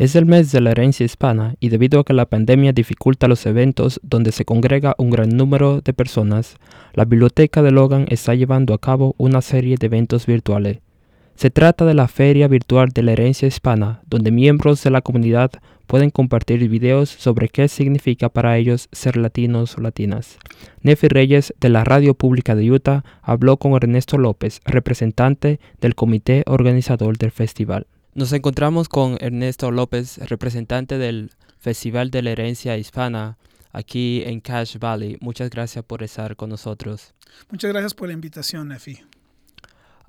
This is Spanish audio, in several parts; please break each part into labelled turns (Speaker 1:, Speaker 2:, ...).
Speaker 1: Es el mes de la herencia hispana y debido a que la pandemia dificulta los eventos donde se congrega un gran número de personas, la Biblioteca de Logan está llevando a cabo una serie de eventos virtuales. Se trata de la Feria Virtual de la Herencia Hispana, donde miembros de la comunidad pueden compartir videos sobre qué significa para ellos ser latinos o latinas. Nefi Reyes de la Radio Pública de Utah habló con Ernesto López, representante del comité organizador del festival. Nos encontramos con Ernesto López, representante del Festival de la Herencia Hispana aquí en Cache Valley. Muchas gracias por estar con nosotros.
Speaker 2: Muchas gracias por la invitación, Nefi.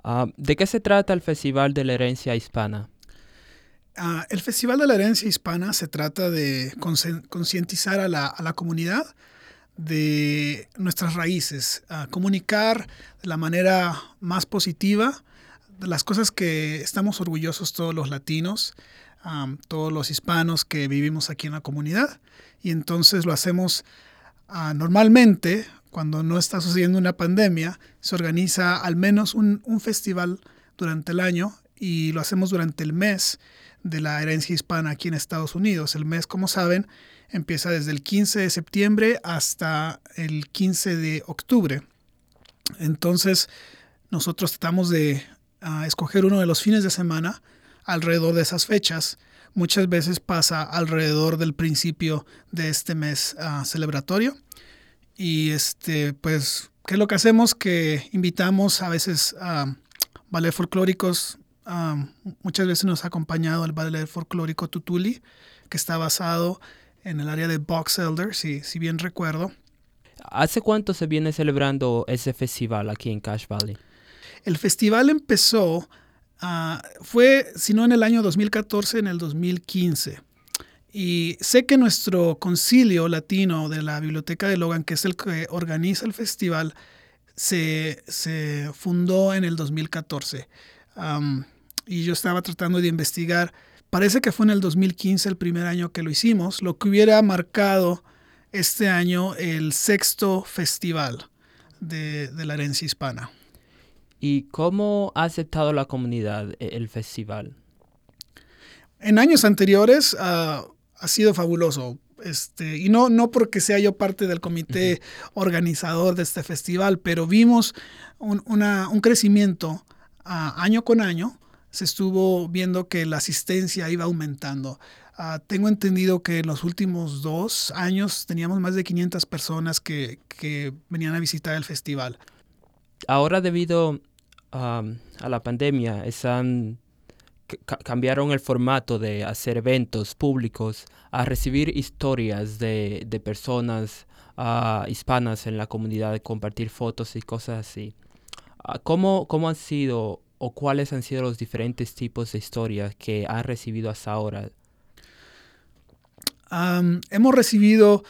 Speaker 1: Ah, ¿De qué se trata el Festival de la Herencia Hispana?
Speaker 2: Ah, el Festival de la Herencia Hispana se trata de concientizar a la, a la, comunidad de nuestras raíces, comunicar de la manera más positiva las cosas que estamos orgullosos todos los latinos, todos los hispanos que vivimos aquí en la comunidad. Y entonces lo hacemos ah, normalmente, cuando no está sucediendo una pandemia, se organiza al menos un, un festival durante el año y lo hacemos durante el mes de la herencia hispana aquí en Estados Unidos. El mes, como saben, empieza desde el 15 de septiembre hasta el 15 de octubre. Entonces, nosotros tratamos de a escoger uno de los fines de semana alrededor de esas fechas. Muchas veces pasa alrededor del principio de este mes ah, celebratorio. Y este, pues, ¿qué es lo que hacemos? Que invitamos a veces a ballet folclóricos. muchas veces nos ha acompañado el ballet folclórico Tutuli, que está basado en el área de Box Elder, si, si bien recuerdo.
Speaker 1: ¿Hace cuánto se viene celebrando ese festival aquí en Cache Valley?
Speaker 2: El festival empezó, ah, fue, si no en el año 2014, en el 2015. Y sé que nuestro concilio latino de la Biblioteca de Logan, que es el que organiza el festival, se, fundó en el 2014. y yo estaba tratando de investigar. Parece que fue en el 2015 el primer año que lo hicimos, lo que hubiera marcado este año el sexto festival de la herencia hispana.
Speaker 1: ¿Y cómo ha aceptado la comunidad e-, el festival?
Speaker 2: En años anteriores uh, ha sido fabuloso. Este, y no, no porque sea yo parte del comité organizador de este festival, pero vimos un, una, un crecimiento uh, año con año. Se estuvo viendo que la asistencia iba aumentando. Uh, tengo entendido que en los últimos dos años teníamos más de 500 personas que, que venían a visitar el festival.
Speaker 1: Ahora debido a la pandemia, están, cambiaron el formato de hacer eventos públicos a recibir historias de, de personas uh, hispanas en la comunidad, compartir fotos y cosas así. Uh, ¿cómo, ¿Cómo han sido o cuáles han sido los diferentes tipos de historias que han recibido hasta ahora?
Speaker 2: Um, hemos recibido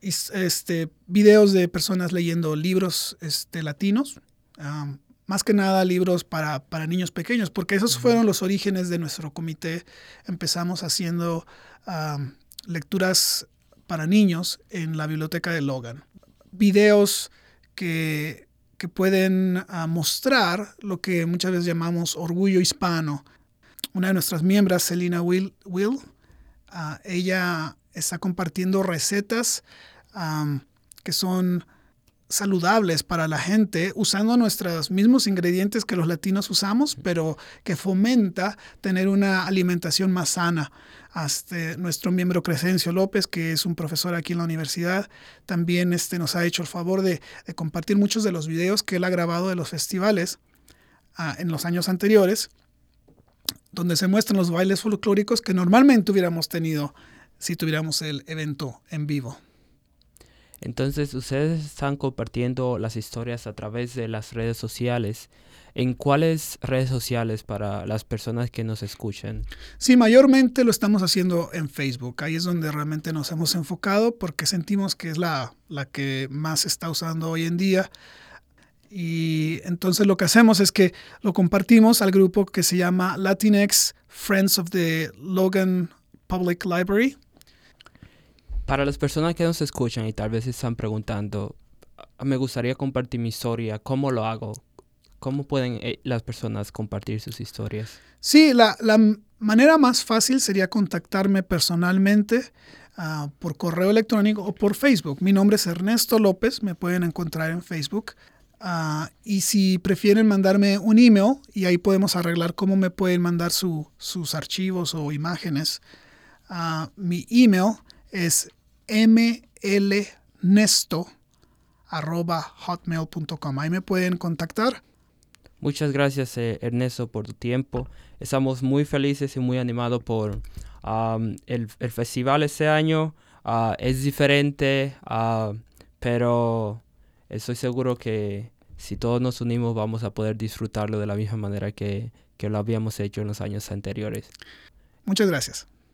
Speaker 2: este, videos de personas leyendo libros este, latinos, um, más que nada libros para, para niños pequeños, porque esos fueron los orígenes de nuestro comité. Empezamos haciendo lecturas para niños en la biblioteca de Logan. Videos que, que pueden ah, mostrar lo que muchas veces llamamos orgullo hispano. Una de nuestras miembros, Selina Will, Will ah, ella está compartiendo recetas que son saludables para la gente usando nuestros mismos ingredientes que los latinos usamos, pero que fomenta tener una alimentación más sana. Hasta nuestro miembro Crescencio López, que es un profesor aquí en la universidad, también este, nos ha hecho el favor de, compartir muchos de los videos que él ha grabado de los festivales ah, en los años anteriores, donde se muestran los bailes folclóricos que normalmente hubiéramos tenido si tuviéramos el evento en vivo.
Speaker 1: Entonces ustedes están compartiendo las historias a través de las redes sociales. ¿En cuáles redes sociales para las personas que nos escuchan?
Speaker 2: Sí, mayormente lo estamos haciendo en Facebook. Ahí es donde realmente nos hemos enfocado porque sentimos que es la, la que más se está usando hoy en día. Y entonces lo que hacemos es que lo compartimos al grupo que se llama Latinx Friends of the Logan Public Library
Speaker 1: para las personas que nos escuchan y tal vez están preguntando, ah, me gustaría compartir mi historia, ¿cómo lo hago? ¿cómo pueden eh, las personas compartir sus historias?
Speaker 2: Sí, la, la manera más fácil sería contactarme personalmente uh, por correo electrónico o por Facebook. Mi nombre es Ernesto López, me pueden encontrar en Facebook. Uh, y si prefieren mandarme un email, y ahí podemos arreglar cómo me pueden mandar su, sus archivos o imágenes. Mi email es mlnesto.hotmail.com. Ahí me pueden contactar.
Speaker 1: Muchas gracias, eh, Ernesto, por tu tiempo. Estamos muy felices y muy animados por um, el, el, festival este año. Uh, es diferente, uh, pero estoy seguro que si todos nos unimos vamos a poder disfrutarlo de la misma manera que, que lo habíamos hecho en los años anteriores.
Speaker 2: Muchas gracias.